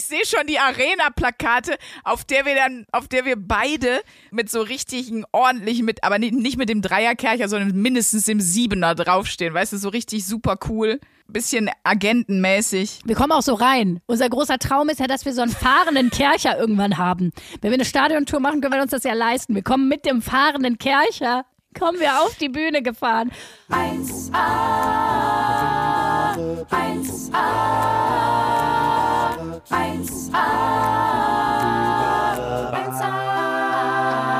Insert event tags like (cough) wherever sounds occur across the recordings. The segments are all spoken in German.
ich sehe schon die Arena-Plakate, auf der wir dann, auf der wir beide mit so richtigen, ordentlichen, mit, aber nicht mit dem Dreierkercher, sondern mindestens dem Siebener draufstehen. Weißt du, so richtig super cool. Bisschen agentenmäßig. Wir kommen auch so rein. Unser großer Traum ist ja, dass wir so einen fahrenden Kercher irgendwann haben. Wenn wir eine Stadiontour machen, können wir uns das ja leisten. Wir kommen mit dem fahrenden Kercher, kommen wir auf die Bühne gefahren. 1A, 1A, 1A, 1A,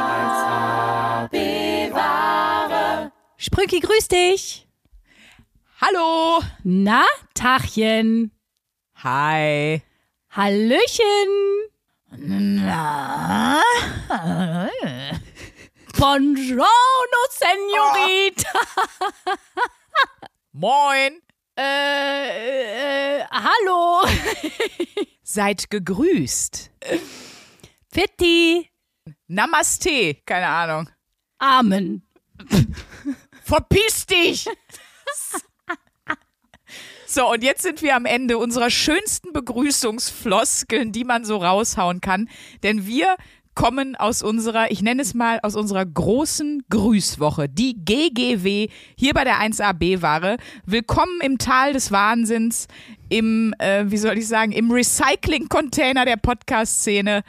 1A, bewahre. Sprücki, grüß dich. Hallo. Na, Tachchen. Hi. Hallöchen. Na. Buongiorno, Senorita. Moin. Äh, äh, hallo. Seid gegrüßt. Fitti. Namaste. Keine Ahnung. Amen. Verpiss dich. So, und jetzt sind wir am Ende unserer schönsten Begrüßungsfloskeln, die man so raushauen kann. Denn wir kommen aus unserer, ich nenne es mal, aus unserer großen Grüßwoche, die GGW, hier bei der 1AB-Ware. Willkommen im Tal des Wahnsinns, im, äh, wie soll ich sagen, im Recycling-Container der Podcast-Szene.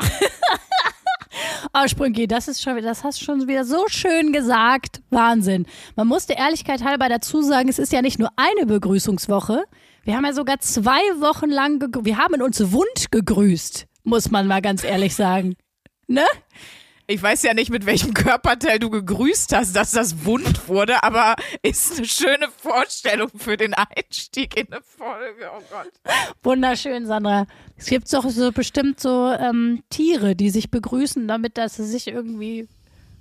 Oh, (laughs) Sprünki, das ist schon, das hast du schon wieder so schön gesagt. Wahnsinn. Man muss der Ehrlichkeit halber dazu sagen, es ist ja nicht nur eine Begrüßungswoche. Wir haben ja sogar zwei Wochen lang, wir haben uns wund gegrüßt, muss man mal ganz ehrlich sagen. Ne? Ich weiß ja nicht, mit welchem Körperteil du gegrüßt hast, dass das wund wurde, aber ist eine schöne Vorstellung für den Einstieg in eine Folge. Oh Gott. Wunderschön, Sandra. Es gibt doch so bestimmt so ähm, Tiere, die sich begrüßen, damit dass sie sich irgendwie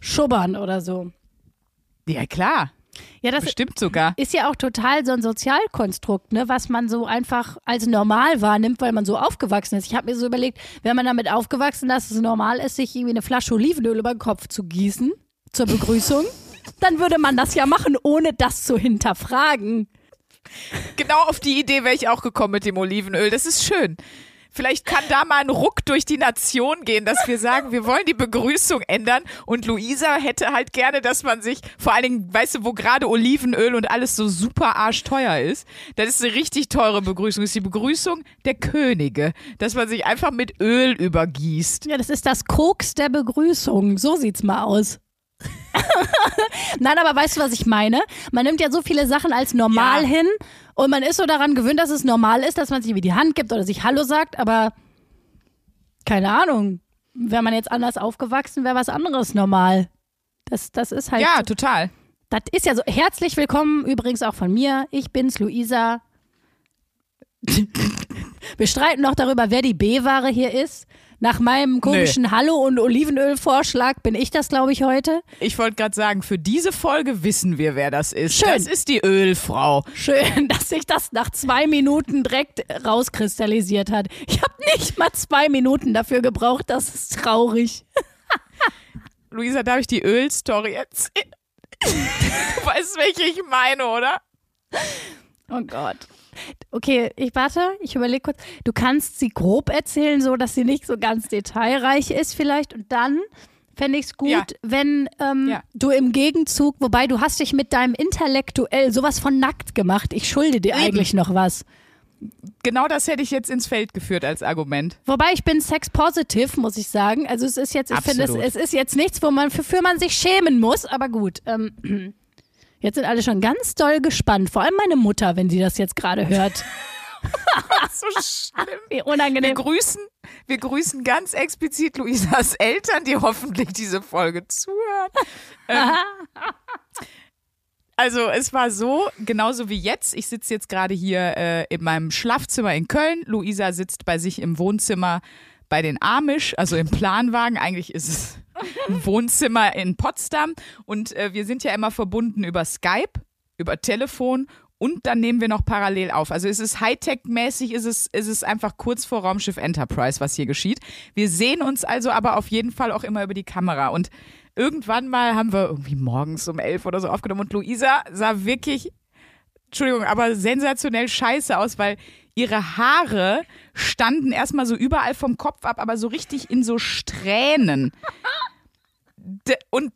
schubbern oder so. Ja, klar. Ja, das Bestimmt sogar. Ist ja auch total so ein Sozialkonstrukt, ne, was man so einfach als normal wahrnimmt, weil man so aufgewachsen ist. Ich habe mir so überlegt, wenn man damit aufgewachsen ist, dass es normal ist, sich irgendwie eine Flasche Olivenöl über den Kopf zu gießen zur Begrüßung, (laughs) dann würde man das ja machen, ohne das zu hinterfragen. Genau auf die Idee wäre ich auch gekommen mit dem Olivenöl. Das ist schön. Vielleicht kann da mal ein Ruck durch die Nation gehen, dass wir sagen, wir wollen die Begrüßung ändern. Und Luisa hätte halt gerne, dass man sich, vor allen Dingen, weißt du, wo gerade Olivenöl und alles so super arschteuer ist, das ist eine richtig teure Begrüßung. Das ist die Begrüßung der Könige, dass man sich einfach mit Öl übergießt. Ja, das ist das Koks der Begrüßung. So sieht's mal aus. (laughs) Nein, aber weißt du, was ich meine? Man nimmt ja so viele Sachen als normal ja. hin und man ist so daran gewöhnt, dass es normal ist, dass man sich wie die Hand gibt oder sich Hallo sagt, aber keine Ahnung. Wäre man jetzt anders aufgewachsen, wäre was anderes normal. Das, das ist halt. Ja, total. Das ist ja so. Herzlich willkommen übrigens auch von mir. Ich bin's, Luisa. (laughs) Wir streiten noch darüber, wer die B-Ware hier ist. Nach meinem komischen Nö. Hallo- und Olivenöl-Vorschlag bin ich das, glaube ich, heute. Ich wollte gerade sagen, für diese Folge wissen wir, wer das ist. Schön. Das ist die Ölfrau. Schön, (laughs) dass sich das nach zwei Minuten direkt rauskristallisiert hat. Ich habe nicht mal zwei Minuten dafür gebraucht. Das ist traurig. (laughs) Luisa, darf ich die Ölstory erzählen? (laughs) Du weißt, welche ich meine, oder? Oh Gott. Okay, ich warte, ich überlege kurz. Du kannst sie grob erzählen, so dass sie nicht so ganz detailreich ist, vielleicht. Und dann fände ich es gut, ja. wenn ähm, ja. du im Gegenzug, wobei du hast dich mit deinem intellektuell sowas von nackt gemacht. Ich schulde dir Eben. eigentlich noch was. Genau das hätte ich jetzt ins Feld geführt als Argument. Wobei ich bin sex-positive, muss ich sagen. Also es ist jetzt, ich finde, es, es, ist jetzt nichts, wo man, für, für man sich schämen muss, aber gut. Ähm, Jetzt sind alle schon ganz doll gespannt. Vor allem meine Mutter, wenn sie das jetzt gerade hört. (laughs) (laughs) so schlimm. Wie unangenehm. Wir grüßen, wir grüßen ganz explizit Luisas Eltern, die hoffentlich diese Folge zuhören. (laughs) ähm, also es war so, genauso wie jetzt. Ich sitze jetzt gerade hier äh, in meinem Schlafzimmer in Köln. Luisa sitzt bei sich im Wohnzimmer bei den Amish, also im Planwagen. Eigentlich ist es Wohnzimmer in Potsdam. Und äh, wir sind ja immer verbunden über Skype, über Telefon und dann nehmen wir noch parallel auf. Also es ist Hightech-mäßig, ist es, ist es einfach kurz vor Raumschiff Enterprise, was hier geschieht. Wir sehen uns also aber auf jeden Fall auch immer über die Kamera. Und irgendwann mal haben wir irgendwie morgens um elf oder so aufgenommen und Luisa sah wirklich, Entschuldigung, aber sensationell scheiße aus, weil ihre Haare standen erstmal so überall vom Kopf ab, aber so richtig in so Strähnen. Und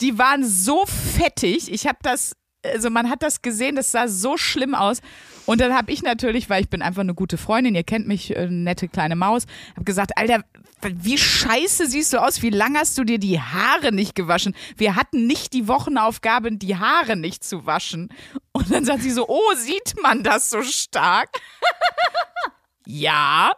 die waren so fettig. Ich habe das, also man hat das gesehen, das sah so schlimm aus. Und dann habe ich natürlich, weil ich bin einfach eine gute Freundin, ihr kennt mich, äh, nette kleine Maus, habe gesagt, Alter, wie scheiße siehst du aus? Wie lang hast du dir die Haare nicht gewaschen? Wir hatten nicht die Wochenaufgabe, die Haare nicht zu waschen. Und dann sagt sie so, oh, sieht man das so stark? (laughs) ja.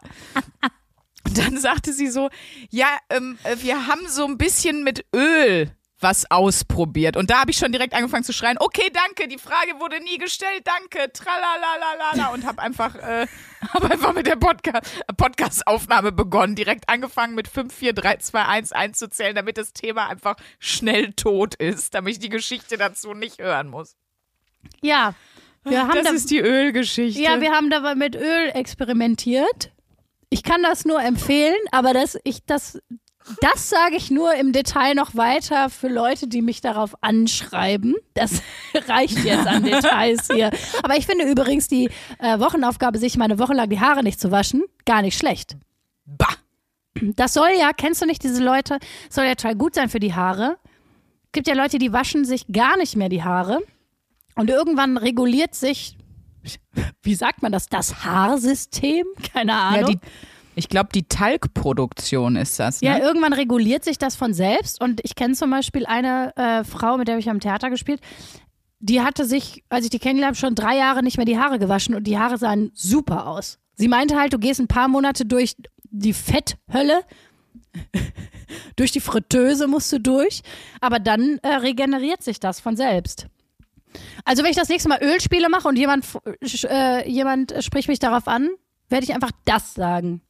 Und dann sagte sie so, ja, ähm, äh, wir haben so ein bisschen mit Öl was ausprobiert. Und da habe ich schon direkt angefangen zu schreien, okay, danke, die Frage wurde nie gestellt, danke, tralalalala und habe einfach, äh, (laughs) hab einfach mit der Podca Podcast-Aufnahme begonnen, direkt angefangen mit 5, 4, 3, 2, 1 einzuzählen, damit das Thema einfach schnell tot ist, damit ich die Geschichte dazu nicht hören muss. Ja, wir haben das da, ist die Ölgeschichte. ja, wir haben dabei mit Öl experimentiert. Ich kann das nur empfehlen, aber das, ich, das, das sage ich nur im Detail noch weiter für Leute, die mich darauf anschreiben. Das (laughs) reicht jetzt an Details hier. Aber ich finde übrigens die äh, Wochenaufgabe, sich mal eine Woche lang die Haare nicht zu waschen, gar nicht schlecht. bah. Das soll ja, kennst du nicht diese Leute, soll ja total gut sein für die Haare. Gibt ja Leute, die waschen sich gar nicht mehr die Haare. Und irgendwann reguliert sich, wie sagt man das, das Haarsystem? Keine Ahnung. Ja, die, ich glaube, die Talgproduktion ist das. Ne? Ja, irgendwann reguliert sich das von selbst. Und ich kenne zum Beispiel eine äh, Frau, mit der ich am Theater gespielt. Die hatte sich, als ich die kennengelernt habe, schon drei Jahre nicht mehr die Haare gewaschen und die Haare sahen super aus. Sie meinte halt, du gehst ein paar Monate durch die Fetthölle. (laughs) durch die Fritteuse musst du durch. Aber dann äh, regeneriert sich das von selbst. Also, wenn ich das nächste Mal Ölspiele mache und jemand, äh, jemand spricht mich darauf an, werde ich einfach das sagen.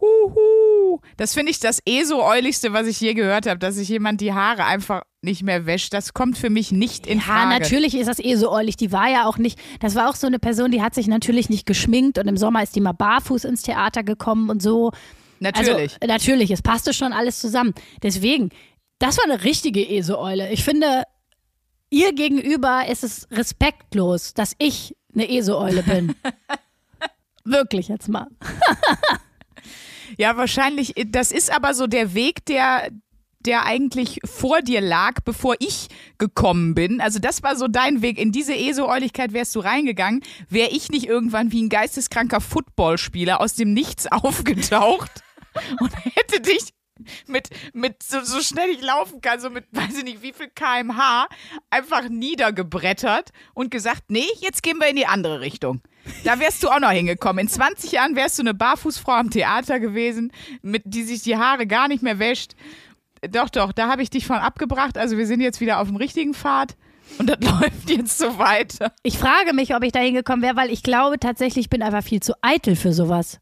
Huhu. Das finde ich das eh so äuligste, was ich je gehört habe, dass sich jemand die Haare einfach nicht mehr wäscht. Das kommt für mich nicht in Ja, Frage. natürlich ist das eh so äulig. Die war ja auch nicht, das war auch so eine Person, die hat sich natürlich nicht geschminkt und im Sommer ist die mal barfuß ins Theater gekommen und so. Natürlich. Also, natürlich, es passte schon alles zusammen. Deswegen, das war eine richtige Eseeule. Ich finde, ihr gegenüber ist es respektlos, dass ich eine Eseeule bin. (laughs) Wirklich jetzt mal. (laughs) Ja, wahrscheinlich. Das ist aber so der Weg, der, der eigentlich vor dir lag, bevor ich gekommen bin. Also das war so dein Weg. In diese ESO-Euligkeit wärst du reingegangen, wäre ich nicht irgendwann wie ein geisteskranker Footballspieler aus dem Nichts (laughs) aufgetaucht und hätte dich mit, mit so, so schnell ich laufen kann, so mit (laughs) weiß ich nicht wie viel kmh, einfach niedergebrettert und gesagt, nee, jetzt gehen wir in die andere Richtung. Da wärst du auch noch hingekommen. In 20 Jahren wärst du eine Barfußfrau am Theater gewesen, mit, die sich die Haare gar nicht mehr wäscht. Doch, doch, da habe ich dich von abgebracht. Also wir sind jetzt wieder auf dem richtigen Pfad. Und das (laughs) läuft jetzt so weiter. Ich frage mich, ob ich da hingekommen wäre, weil ich glaube tatsächlich, ich bin einfach viel zu eitel für sowas.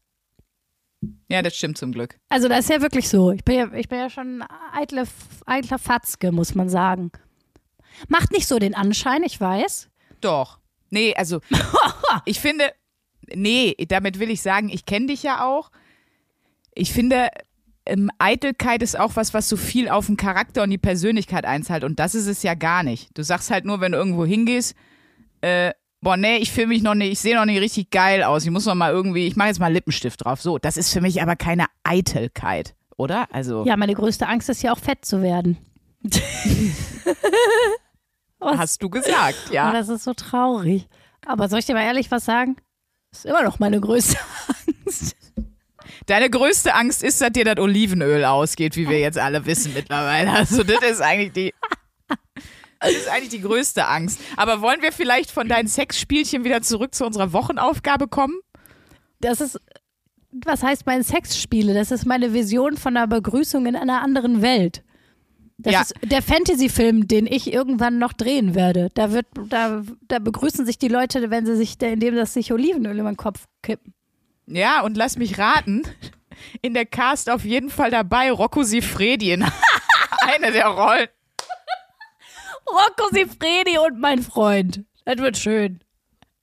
Ja, das stimmt zum Glück. Also das ist ja wirklich so. Ich bin ja, ich bin ja schon ein eitle, eitler Fatzke, muss man sagen. Macht nicht so den Anschein, ich weiß. Doch. Nee, also (laughs) ich finde, nee, damit will ich sagen, ich kenne dich ja auch. Ich finde, ähm, Eitelkeit ist auch was, was so viel auf den Charakter und die Persönlichkeit einzahlt. Und das ist es ja gar nicht. Du sagst halt nur, wenn du irgendwo hingehst, äh, boah, nee, ich fühle mich noch nicht, ich sehe noch nicht richtig geil aus. Ich muss noch mal irgendwie, ich mache jetzt mal Lippenstift drauf. So, das ist für mich aber keine Eitelkeit, oder? Also, Ja, meine größte Angst ist ja auch fett zu werden. (laughs) Was? hast du gesagt, Oh, ja. das ist so traurig. Aber soll ich dir mal ehrlich was sagen? Das ist immer noch meine größte (laughs) Angst. Deine größte Angst ist, dass dir das Olivenöl ausgeht, wie wir jetzt alle wissen mittlerweile. Also das ist eigentlich die. Das ist eigentlich die größte Angst. Aber wollen wir vielleicht von deinen Sexspielchen wieder zurück zu unserer Wochenaufgabe kommen? Das ist, was heißt mein Sexspiele? Das ist meine Vision von einer Begrüßung in einer anderen Welt. Das Ja. ist der Fantasy-Film, den ich irgendwann noch drehen werde. Da wird, da, da begrüßen sich die Leute, wenn sie sich, indem das sich Olivenöl in den Kopf kippen. Ja, und lass mich raten. In der Cast auf jeden Fall dabei Rocco Sifredi in (laughs) eine der Rollen. Rocco Sifredi und mein Freund. Das wird schön.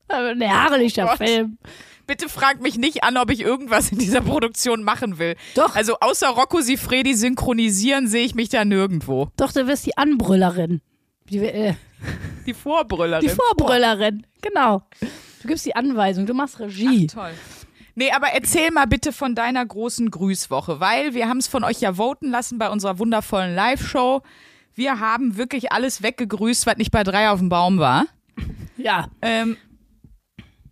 Das wird ein herrlicher Gott. Film. Bitte frag mich nicht an, ob ich irgendwas in dieser Produktion machen will. Doch. Also außer Rocco Sifredi synchronisieren sehe ich mich da nirgendwo. Doch, du wirst die Anbrüllerin. Die, äh, Die Vorbrüllerin. die Vorbrüllerin. Genau. Du gibst die Anweisung, du machst Regie. Toll. Nee, aber erzähl mal bitte von deiner großen Grüßwoche, weil wir haben es von euch ja voten lassen bei unserer wundervollen Live-Show. Wir haben wirklich alles weggegrüßt, was nicht bei drei auf dem Baum war. Ja. Ähm,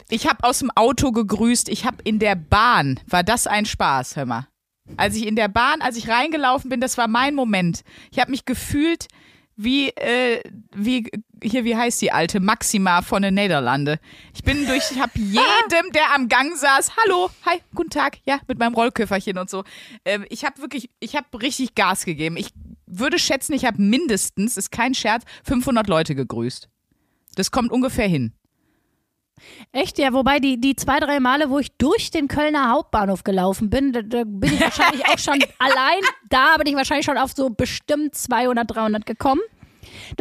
ich habe aus dem Auto gegrüßt, ich habe in der Bahn, war das ein Spaß, hör mal. Als ich in der Bahn, als ich reingelaufen bin, das war mein Moment. Ich habe mich gefühlt wie, äh, wie, hier, wie heißt die alte? Maxima von den Niederlande. Ich bin durch, ich habe (laughs) jedem, der am Gang saß, hallo, hi, guten Tag, ja, mit meinem Rollköfferchen und so. Ähm, ich habe wirklich, ich habe richtig Gas gegeben. Ich würde schätzen, ich habe mindestens, ist kein Scherz, 500 Leute gegrüßt. Das kommt ungefähr hin. Echt? Ja, wobei die, die zwei, drei Male, wo ich durch den Kölner Hauptbahnhof gelaufen bin, da, da bin ich wahrscheinlich auch schon (laughs) allein, da bin ich wahrscheinlich schon auf so bestimmt 200, 300 gekommen.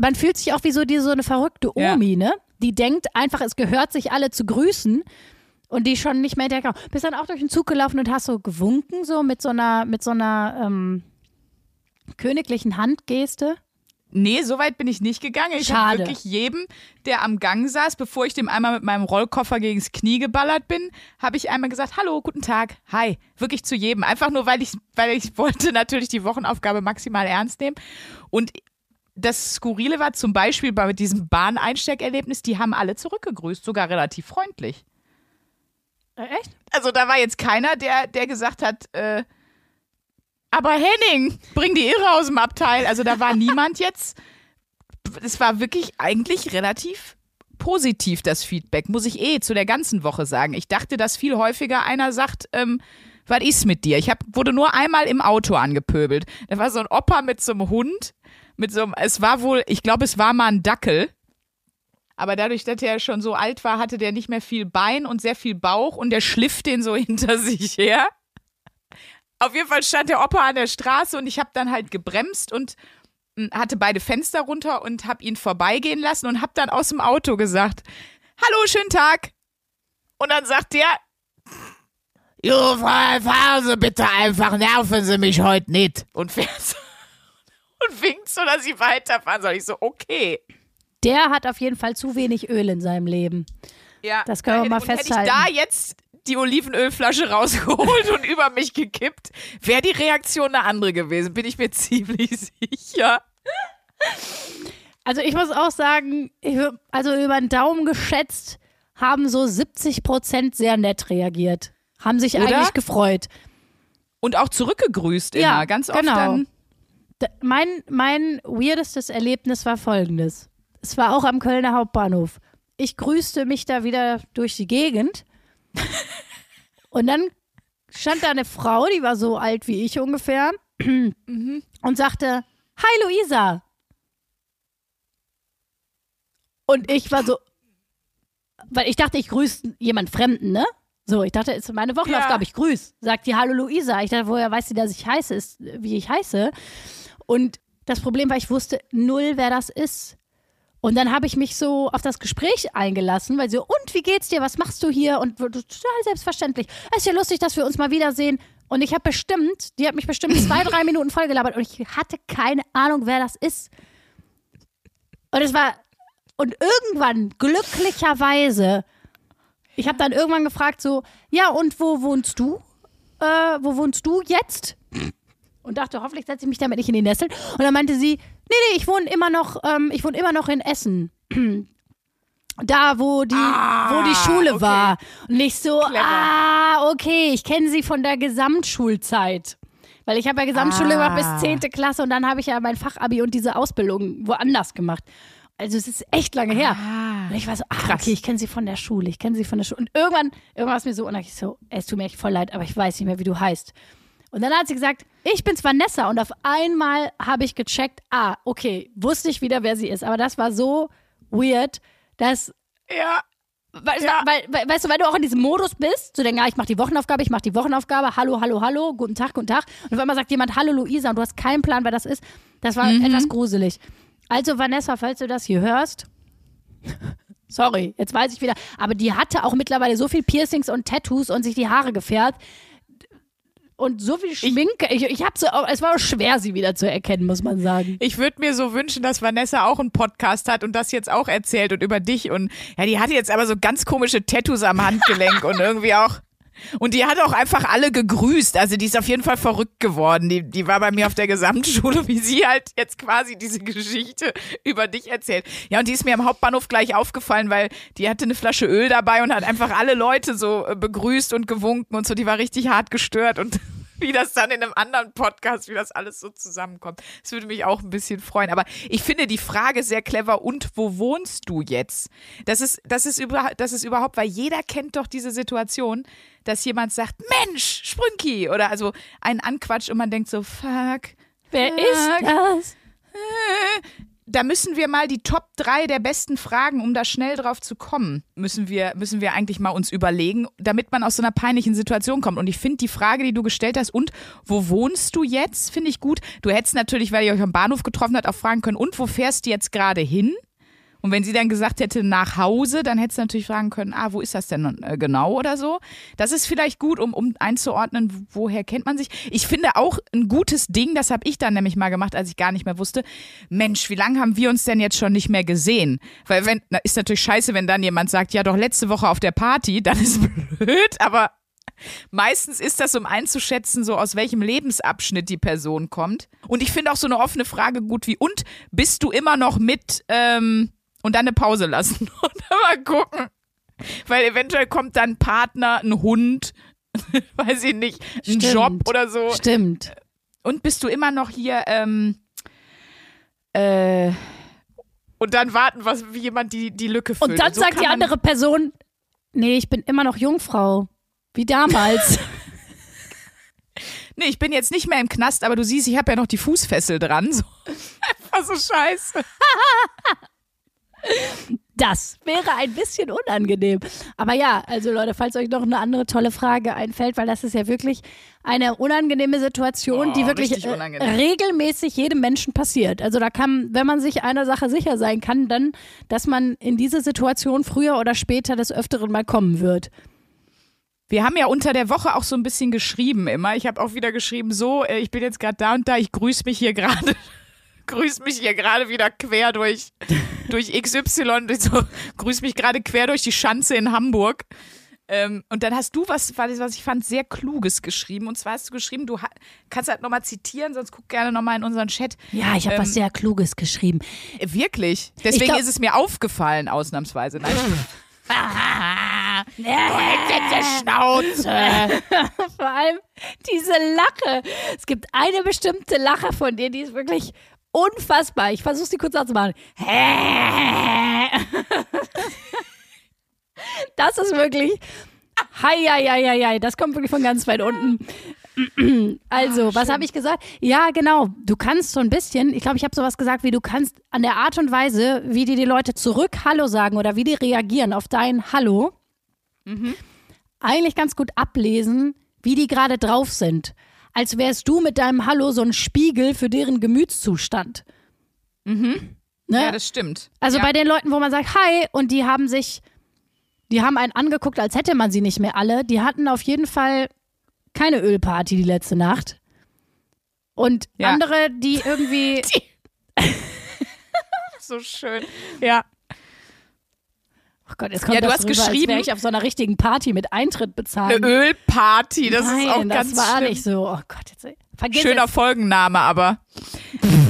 Man fühlt sich auch wie so, die, so eine verrückte Omi, ja. ne? Die denkt einfach, es gehört sich alle zu grüßen und die schon nicht mehr hinterher. Bist dann auch durch den Zug gelaufen und hast so gewunken, so mit so einer, mit so einer ähm, königlichen Handgeste. Nee, so weit bin ich nicht gegangen. Ich habe wirklich jedem, der am Gang saß, bevor ich dem einmal mit meinem Rollkoffer gegens Knie geballert bin, habe ich einmal gesagt, hallo, guten Tag, hi. Wirklich zu jedem. Einfach nur, weil ich, weil ich (laughs) wollte natürlich die Wochenaufgabe maximal ernst nehmen. Und das Skurrile war zum Beispiel bei diesem Bahneinsteckerlebnis, die haben alle zurückgegrüßt, sogar relativ freundlich. Äh, echt? Also da war jetzt keiner, der, der gesagt hat, äh, aber Henning, bring die Irre aus dem Abteil. Also da war niemand jetzt. Es war wirklich eigentlich relativ positiv, das Feedback, muss ich eh zu der ganzen Woche sagen. Ich dachte, dass viel häufiger einer sagt, ähm, was ist mit dir? Ich hab, wurde nur einmal im Auto angepöbelt. Da war so ein Opa mit so einem Hund, mit so einem, es war wohl, ich glaube, es war mal ein Dackel. Aber dadurch, dass er schon so alt war, hatte der nicht mehr viel Bein und sehr viel Bauch und der schliff den so (laughs) hinter sich her. Auf jeden Fall stand der Opa an der Straße und ich habe dann halt gebremst und hm, hatte beide Fenster runter und habe ihn vorbeigehen lassen und habe dann aus dem Auto gesagt, hallo, schönen Tag. Und dann sagt der, Jo, fahren Sie bitte einfach, nerven Sie mich heute nicht. Und fährt so (laughs) und winkt so, dass ich weiterfahren soll. Ich so, okay. Der hat auf jeden Fall zu wenig Öl in seinem Leben. Ja. Das können wir mal festhalten. Hätte ich da jetzt die Olivenölflasche rausgeholt und über mich gekippt, wäre die Reaktion eine andere gewesen, bin ich mir (laughs) ziemlich sicher. Also ich muss auch sagen, also über den Daumen geschätzt haben so 70 Prozent sehr nett reagiert. Haben sich Oder? eigentlich gefreut. Und auch zurückgegrüßt immer, ja, ganz oft genau. dann. Mein, mein weirdestes Erlebnis war folgendes. Es war auch am Kölner Hauptbahnhof. Ich grüßte mich da wieder durch die Gegend und dann stand da eine Frau, die war so alt wie ich ungefähr, mhm. und sagte: Hi Luisa. Und ich war so, weil ich dachte, ich grüße jemand Fremden, ne? So, ich dachte, es ist meine Wochenaufgabe, ja. ich grüße. Sagt die Hallo Luisa. Ich dachte, woher weiß sie, dass ich heiße, ist, wie ich heiße. Und das Problem war, ich wusste null, wer das ist. Und dann habe ich mich so auf das Gespräch eingelassen, weil sie, und wie geht's dir? Was machst du hier? Und total selbstverständlich. Es ist ja lustig, dass wir uns mal wiedersehen. Und ich habe bestimmt, die hat mich bestimmt zwei, drei Minuten vollgelabert und ich hatte keine Ahnung, wer das ist. Und es war, und irgendwann, glücklicherweise, ich habe dann irgendwann gefragt, so, ja, und wo wohnst du? Äh, wo wohnst du jetzt? Und dachte, hoffentlich setze ich mich damit nicht in die Nessel. Und dann meinte sie, Nee, nee, ich wohne immer noch, ähm, ich wohne immer noch in Essen. (clears throat) da, wo die, ah, wo die Schule okay. war. Und nicht so, Clever. ah, okay, ich kenne sie von der Gesamtschulzeit. Weil ich habe ja Gesamtschule ah. gemacht bis 10. Klasse und dann habe ich ja mein Fachabi und diese Ausbildung woanders gemacht. Also es ist echt lange her. Ah, und ich war so, ach, okay, ich kenne sie von der Schule, ich kenne sie von der Schule. Und irgendwann, irgendwann war es mir so, und ich so, es tut mir echt voll leid, aber ich weiß nicht mehr, wie du heißt. Und dann hat sie gesagt, ich bin's Vanessa. Und auf einmal habe ich gecheckt, ah, okay, wusste ich wieder, wer sie ist. Aber das war so weird, dass. Ja. Weil, ja. weil, weil, weißt du, weil du auch in diesem Modus bist, zu denken, ah, ich mache die Wochenaufgabe, ich mache die Wochenaufgabe, hallo, hallo, hallo, guten Tag, guten Tag. Und auf einmal sagt jemand, hallo Luisa, und du hast keinen Plan, wer das ist. Das war mhm. etwas gruselig. Also, Vanessa, falls du das hier hörst, (laughs) sorry, jetzt weiß ich wieder, aber die hatte auch mittlerweile so viel Piercings und Tattoos und sich die Haare gefärbt und so viel Schminke. Ich, ich habe so, es war auch schwer, sie wieder zu erkennen, muss man sagen. Ich würde mir so wünschen, dass Vanessa auch einen Podcast hat und das jetzt auch erzählt und über dich und ja, die hatte jetzt aber so ganz komische Tattoos am Handgelenk und irgendwie auch Und die hat auch einfach alle gegrüßt. Also die ist auf jeden Fall verrückt geworden. Die, die war bei mir auf der Gesamtschule, wie sie halt jetzt quasi diese Geschichte über dich erzählt. Ja, und die ist mir am Hauptbahnhof gleich aufgefallen, weil die hatte eine Flasche Öl dabei und hat einfach alle Leute so äh, begrüßt und gewunken und so. Die war richtig hart gestört und (laughs) wie das dann in einem anderen Podcast, wie das alles so zusammenkommt. Das würde mich auch ein bisschen freuen. Aber ich finde die Frage sehr clever. Und wo wohnst du jetzt? Das ist, das ist, über, das ist überhaupt, weil jeder kennt doch diese Situation, dass jemand sagt, Mensch, Sprünki, oder also einen anquatscht und man denkt so, fuck. Wer fuck, ist das? Da müssen wir mal die Top 3 der besten Fragen, um da schnell drauf zu kommen, müssen wir, müssen wir eigentlich mal uns überlegen, damit man aus so einer peinlichen Situation kommt. Und ich finde die Frage, die du gestellt hast, und wo wohnst du jetzt, finde ich gut. Du hättest natürlich, weil ihr euch am Bahnhof getroffen habt, auch fragen können, und wo fährst du jetzt gerade hin? Und wenn sie dann gesagt hätte nach Hause, dann hättest du natürlich fragen können, ah, wo ist das denn äh, genau oder so. Das ist vielleicht gut, um, um einzuordnen, woher kennt man sich. Ich finde auch ein gutes Ding, das habe ich dann nämlich mal gemacht, als ich gar nicht mehr wusste, Mensch, wie lange haben wir uns denn jetzt schon nicht mehr gesehen? Weil wenn, na, ist natürlich scheiße, wenn dann jemand sagt, ja doch letzte Woche auf der Party, (laughs) dann ist blöd, aber Meistens ist das, um einzuschätzen, so aus welchem Lebensabschnitt die Person kommt. Und ich finde auch so eine offene Frage gut wie, und bist du immer noch mit, ähm, und dann eine Pause lassen (laughs) und dann mal gucken. Weil eventuell kommt dann ein Partner, ein Hund, (laughs) weiß ich nicht, ein Stimmt. Job oder so. Stimmt. Und bist du immer noch hier, ähm, äh, und dann warten, was, wie jemand die, die Lücke füllt. Und dann so sagt die andere Person, nee, ich bin immer noch Jungfrau. Wie damals. (laughs) Nee, ich bin jetzt nicht mehr im Knast, aber du siehst, ich habe ja noch die Fußfessel dran. So. Einfach so scheiße. Das wäre ein bisschen unangenehm. Aber ja, also Leute, falls euch noch eine andere tolle Frage einfällt, weil das ist ja wirklich eine unangenehme Situation, Oh, die wirklich äh, regelmäßig jedem Menschen passiert. Also da kann, wenn man sich einer Sache sicher sein kann, dann, dass man in diese Situation früher oder später des Öfteren mal kommen wird. Wir haben ja unter der Woche auch so ein bisschen geschrieben immer. Ich habe auch wieder geschrieben, so, äh, ich bin jetzt gerade da und da, ich grüße mich hier gerade, grüße mich hier gerade wieder quer durch, durch XY, durch so, grüße mich gerade quer durch die Schanze in Hamburg. Ähm, und dann hast du was, was ich fand, sehr Kluges geschrieben. Und zwar hast du geschrieben, du kannst halt nochmal zitieren, sonst guck gerne nochmal in unseren Chat. Ja, ich habe Ähm, was sehr Kluges geschrieben. Äh, Wirklich? Deswegen glaub- ist es mir aufgefallen, ausnahmsweise. Nein. (laughs) Schnauze. (laughs) Vor allem diese Lache. Es gibt eine bestimmte Lache von dir, die ist wirklich unfassbar. Ich versuche sie kurz nachzumachen. Das ist wirklich. Hei, hei, hei, hei. Das kommt wirklich von ganz weit unten. Also, was habe ich gesagt? Ja, genau. Du kannst so ein bisschen, ich glaube, ich habe sowas gesagt, wie du kannst an der Art und Weise, wie dir die Leute zurück Hallo sagen oder wie die reagieren auf dein Hallo, eigentlich ganz gut ablesen, wie die gerade drauf sind. Als wärst du mit deinem Hallo so ein Spiegel für deren Gemütszustand. Ne? Ja, das stimmt. Also ja. bei den Leuten, wo man sagt Hi und die haben sich, die haben einen angeguckt, als hätte man sie nicht mehr alle. Die hatten auf jeden Fall keine Ölparty die letzte Nacht. Und Ja. andere, die irgendwie, (laughs) so schön. Ja. Oh Gott, jetzt kommt Ja, du das hast rüber, als geschrieben- wäre ich auf so einer richtigen Party mit Eintritt bezahlen. Eine Ölparty, das Nein, ist auch das ganz war schlimm. nicht so. Oh Gott, jetzt vergiss Schöner es. Folgenname, aber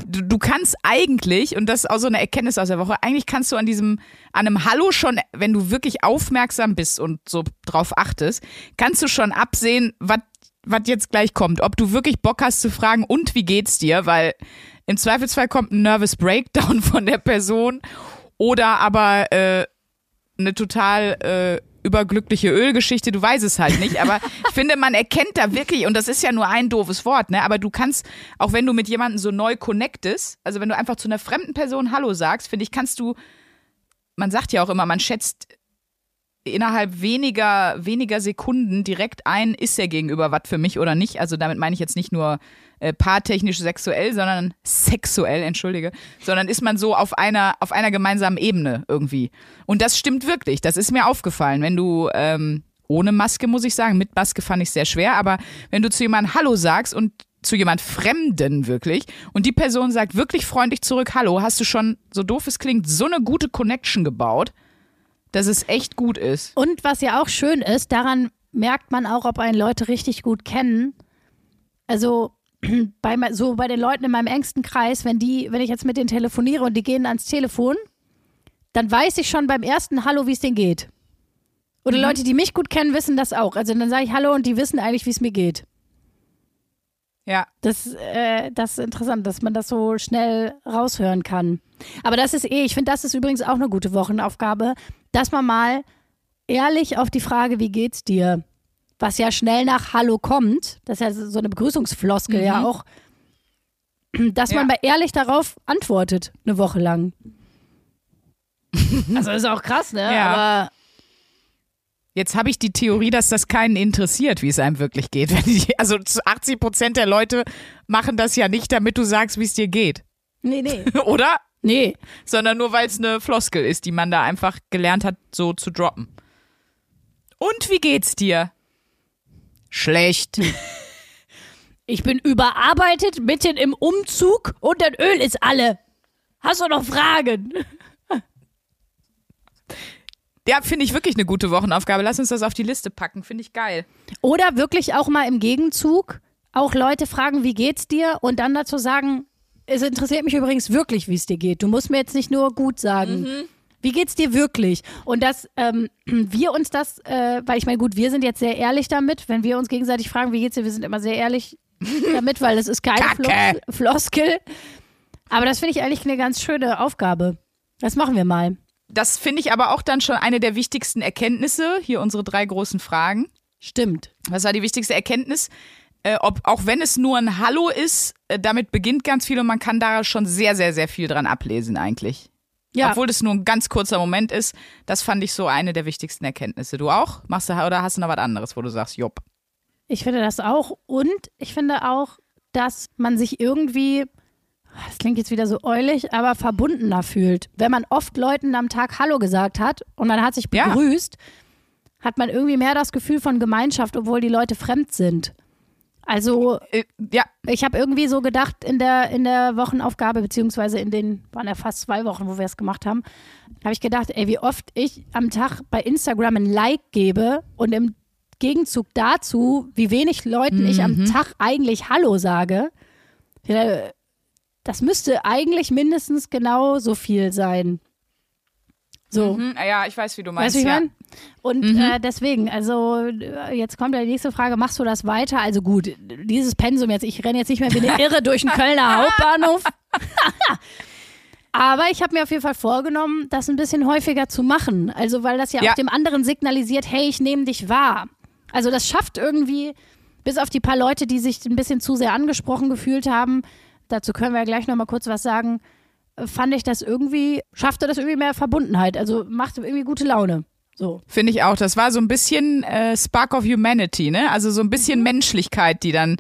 du, du kannst eigentlich, und das ist auch so eine Erkenntnis aus der Woche, eigentlich kannst du an diesem, an einem Hallo schon, wenn du wirklich aufmerksam bist und so drauf achtest, kannst du schon absehen, was was jetzt gleich kommt. Ob du wirklich Bock hast zu fragen, und wie geht's dir? Weil im Zweifelsfall kommt ein Nervous Breakdown (laughs) von der Person oder aber äh, eine total äh, überglückliche Ölgeschichte, du weißt es halt nicht, aber ich finde, man erkennt da wirklich, und das ist ja nur ein doofes Wort, ne, aber du kannst, auch wenn du mit jemandem so neu connectest, also wenn du einfach zu einer fremden Person Hallo sagst, finde ich, kannst du, man sagt ja auch immer, man schätzt innerhalb weniger, weniger Sekunden direkt ein, ist er gegenüber was für mich oder nicht. Also damit meine ich jetzt nicht nur äh, paartechnisch sexuell, sondern sexuell, entschuldige, sondern ist man so auf einer, auf einer gemeinsamen Ebene irgendwie. Und das stimmt wirklich. Das ist mir aufgefallen. Wenn du ähm, ohne Maske, muss ich sagen, mit Maske fand ich sehr schwer, aber wenn du zu jemandem Hallo sagst und zu jemand Fremden wirklich und die Person sagt wirklich freundlich zurück Hallo, hast du schon, so doof es klingt, so eine gute Connection gebaut, dass es echt gut ist. Und was ja auch schön ist, daran merkt man auch, ob einen Leute richtig gut kennen. Also bei, so bei den Leuten in meinem engsten Kreis, wenn die, wenn ich jetzt mit denen telefoniere und die gehen ans Telefon, dann weiß ich schon beim ersten Hallo, wie es denen geht. Oder mhm. Leute, die mich gut kennen, wissen das auch. Also dann sage ich Hallo und die wissen eigentlich, wie es mir geht. Ja. Das, äh, das ist interessant, dass man das so schnell raushören kann. Aber das ist eh, ich finde, das ist übrigens auch eine gute Wochenaufgabe, dass man mal ehrlich auf die Frage, wie geht's dir, was ja schnell nach Hallo kommt, das ist ja so eine Begrüßungsfloskel mhm. ja auch, dass ja. man mal ehrlich darauf antwortet, eine Woche lang. (laughs) also ist auch krass, ne? Ja. Aber Jetzt habe ich die Theorie, dass das keinen interessiert, wie es einem wirklich geht. (laughs) also 80 Prozent der Leute machen das ja nicht, damit du sagst, wie es dir geht. Nee, nee. (laughs) Oder? Nee. Sondern nur, weil es eine Floskel ist, die man da einfach gelernt hat, so zu droppen. Und wie geht's dir? Schlecht. (laughs) Ich bin überarbeitet, mitten im Umzug und dein Öl ist alle. Hast du noch Fragen? (laughs) Ja, finde ich wirklich eine gute Wochenaufgabe. Lass uns das auf die Liste packen. Finde ich geil. Oder wirklich auch mal im Gegenzug auch Leute fragen, wie geht's dir? Und dann dazu sagen, es interessiert mich übrigens wirklich, wie es dir geht. Du musst mir jetzt nicht nur gut sagen. Mhm. Wie geht's dir wirklich? Und dass ähm, (clears throat) wir uns das, äh, weil ich meine, gut, wir sind jetzt sehr ehrlich damit, wenn wir uns gegenseitig fragen, wie geht's dir, wir sind immer sehr ehrlich (laughs) damit, weil das ist keine Flos Floskel. Aber das finde ich eigentlich eine ganz schöne Aufgabe. Das machen wir mal. Das finde ich aber auch dann schon eine der wichtigsten Erkenntnisse. Hier unsere drei großen Fragen. Stimmt. Was war die wichtigste Erkenntnis? Äh, ob, auch wenn es nur ein Hallo ist, äh, damit beginnt ganz viel und man kann da schon sehr, sehr, sehr viel dran ablesen eigentlich. Ja. Obwohl das nur ein ganz kurzer Moment ist, das fand ich so eine der wichtigsten Erkenntnisse. Du auch? Machst du oder hast du noch was anderes, wo du sagst, jopp? Ich finde das auch und ich finde auch, dass man sich irgendwie das klingt jetzt wieder so eulig, aber verbundener fühlt. Wenn man oft Leuten am Tag Hallo gesagt hat und man hat sich begrüßt, ja. hat man irgendwie mehr das Gefühl von Gemeinschaft, obwohl die Leute fremd sind. Also, äh, ja. ich habe irgendwie so gedacht in der, in der Wochenaufgabe, beziehungsweise in den, waren ja fast zwei Wochen, wo wir es gemacht haben, habe ich gedacht, ey, wie oft ich am Tag bei Instagram ein Like gebe und im Gegenzug dazu, wie wenig Leuten mhm. ich am mhm. Tag eigentlich Hallo sage. Das müsste eigentlich mindestens genau so viel sein. So. Mhm, ja, ich weiß, wie du meinst. Weißt du, ja. Und mhm. äh, deswegen, also jetzt kommt die nächste Frage, machst du das weiter? Also gut, dieses Pensum jetzt, ich renne jetzt nicht mehr wie eine (laughs) Irre durch den Kölner Hauptbahnhof. (laughs) Aber ich habe mir auf jeden Fall vorgenommen, das ein bisschen häufiger zu machen. Also, weil das ja, ja. auch dem anderen signalisiert, hey, ich nehme dich wahr. Also, das schafft irgendwie, bis auf die paar Leute, die sich ein bisschen zu sehr angesprochen gefühlt haben, dazu können wir ja gleich nochmal kurz was sagen, fand ich das irgendwie, schaffte das irgendwie mehr Verbundenheit. Also machte irgendwie gute Laune. So. Finde ich auch. Das war so ein bisschen äh, Spark of Humanity, ne? Also so ein bisschen mhm. Menschlichkeit, die dann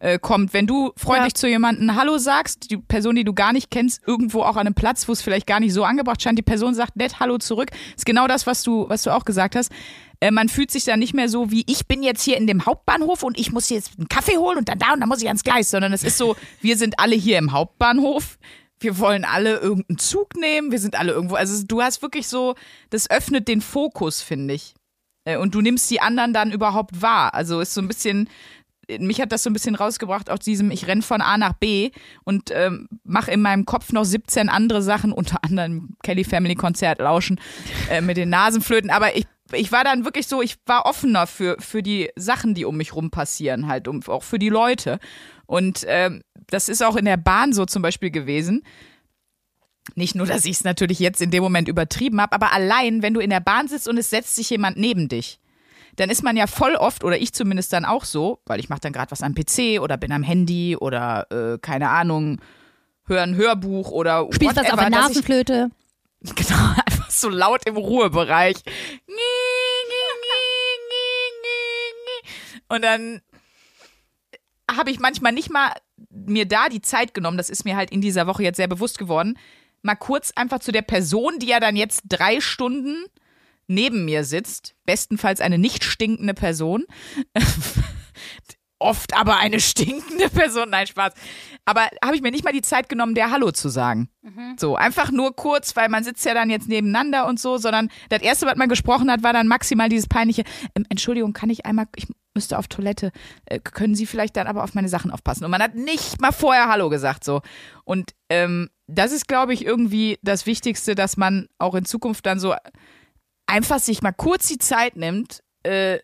äh, kommt. Wenn du freundlich ja. zu jemandem Hallo sagst, die Person, die du gar nicht kennst, irgendwo auch an einem Platz, wo es vielleicht gar nicht so angebracht scheint, die Person sagt nett Hallo zurück, ist genau das, was du, was du auch gesagt hast. Äh, man fühlt sich dann nicht mehr so wie ich bin jetzt hier in dem Hauptbahnhof und ich muss jetzt einen Kaffee holen und dann da und dann muss ich ans Gleis, sondern es ist so, wir sind alle hier im Hauptbahnhof wir wollen alle irgendeinen Zug nehmen, wir sind alle irgendwo. Also du hast wirklich so, das öffnet den Fokus, finde ich. Äh, und du nimmst die anderen dann überhaupt wahr. Also ist so ein bisschen, mich hat das so ein bisschen rausgebracht aus diesem, ich renne von A nach B und ähm, mache in meinem Kopf noch 17 andere Sachen, (laughs) unter anderem Kelly Family Konzert lauschen äh, mit den Nasenflöten. Aber ich, ich war dann wirklich so, ich war offener für, für die Sachen, die um mich rum passieren, halt, um, auch für die Leute. Und ähm, das ist auch in der Bahn so zum Beispiel gewesen. Nicht nur, dass ich es natürlich jetzt in dem Moment übertrieben habe, aber allein, wenn du in der Bahn sitzt und es setzt sich jemand neben dich, dann ist man ja voll oft, oder ich zumindest dann auch so, weil ich mache dann gerade was am PC oder bin am Handy oder äh, keine Ahnung, höre ein Hörbuch oder Spielst whatever, was auf der Nasenflöte. Ich, (laughs) genau, einfach so laut im Ruhebereich. Und dann habe ich manchmal nicht mal mir da die Zeit genommen, das ist mir halt in dieser Woche jetzt sehr bewusst geworden, mal kurz einfach zu der Person, die ja dann jetzt drei Stunden neben mir sitzt, bestenfalls eine nicht stinkende Person, (laughs) oft aber eine stinkende Person, nein, Spaß, Aber habe ich mir nicht mal die Zeit genommen, der Hallo zu sagen. So, einfach nur kurz, weil man sitzt ja dann jetzt nebeneinander und so, sondern das erste, was man gesprochen hat, war dann maximal dieses peinliche, ähm, Entschuldigung, kann ich einmal, ich müsste auf Toilette, äh, können Sie vielleicht dann aber auf meine Sachen aufpassen? Und man hat nicht mal vorher Hallo gesagt, so. Und ähm, das ist, glaube ich, irgendwie das Wichtigste, dass man auch in Zukunft dann so einfach sich mal kurz die Zeit nimmt, äh,